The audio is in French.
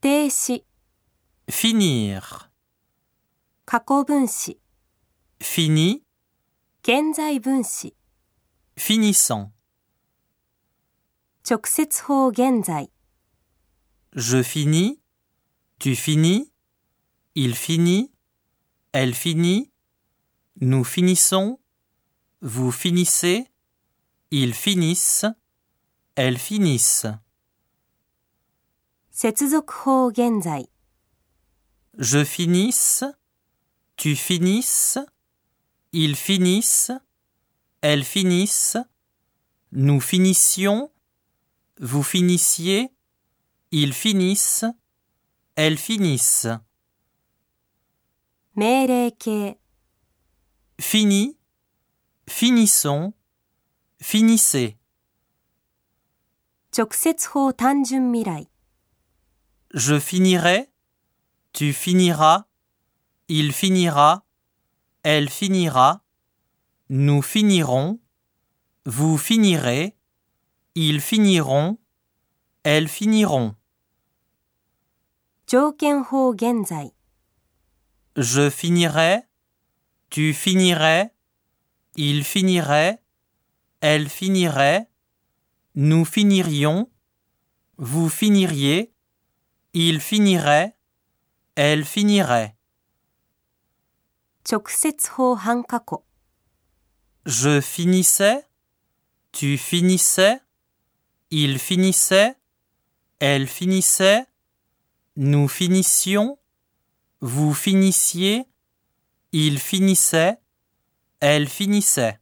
定词、 finir, 过去分词、 fini, 现在分词、 finissant. 直接法现在、 Je finis, tu finis, il finit, elle finit, nous finissons, vous finissez, ils finissent, elles finissent. 接続法现在、 Je finisse, tu finisses, ils finissent, elles finissent, nous finissions, vous finissiez, ils finissent, elles finissent. 命令形、 Fini, finissons, finissez. 直接法単纯未来、 Je finirai, tu finiras, il finira, elle finira, nous finirons, vous finirez, ils finiront, elles finiront. Je finirai, tu finirais, il finirait, elle finirait, nous finirions, vous finiriez, il finirait, elle finirait. Je finissais, tu finissais, il finissait, elle finissait, nous finissions, vous finissiez, il finissait, elle finissait.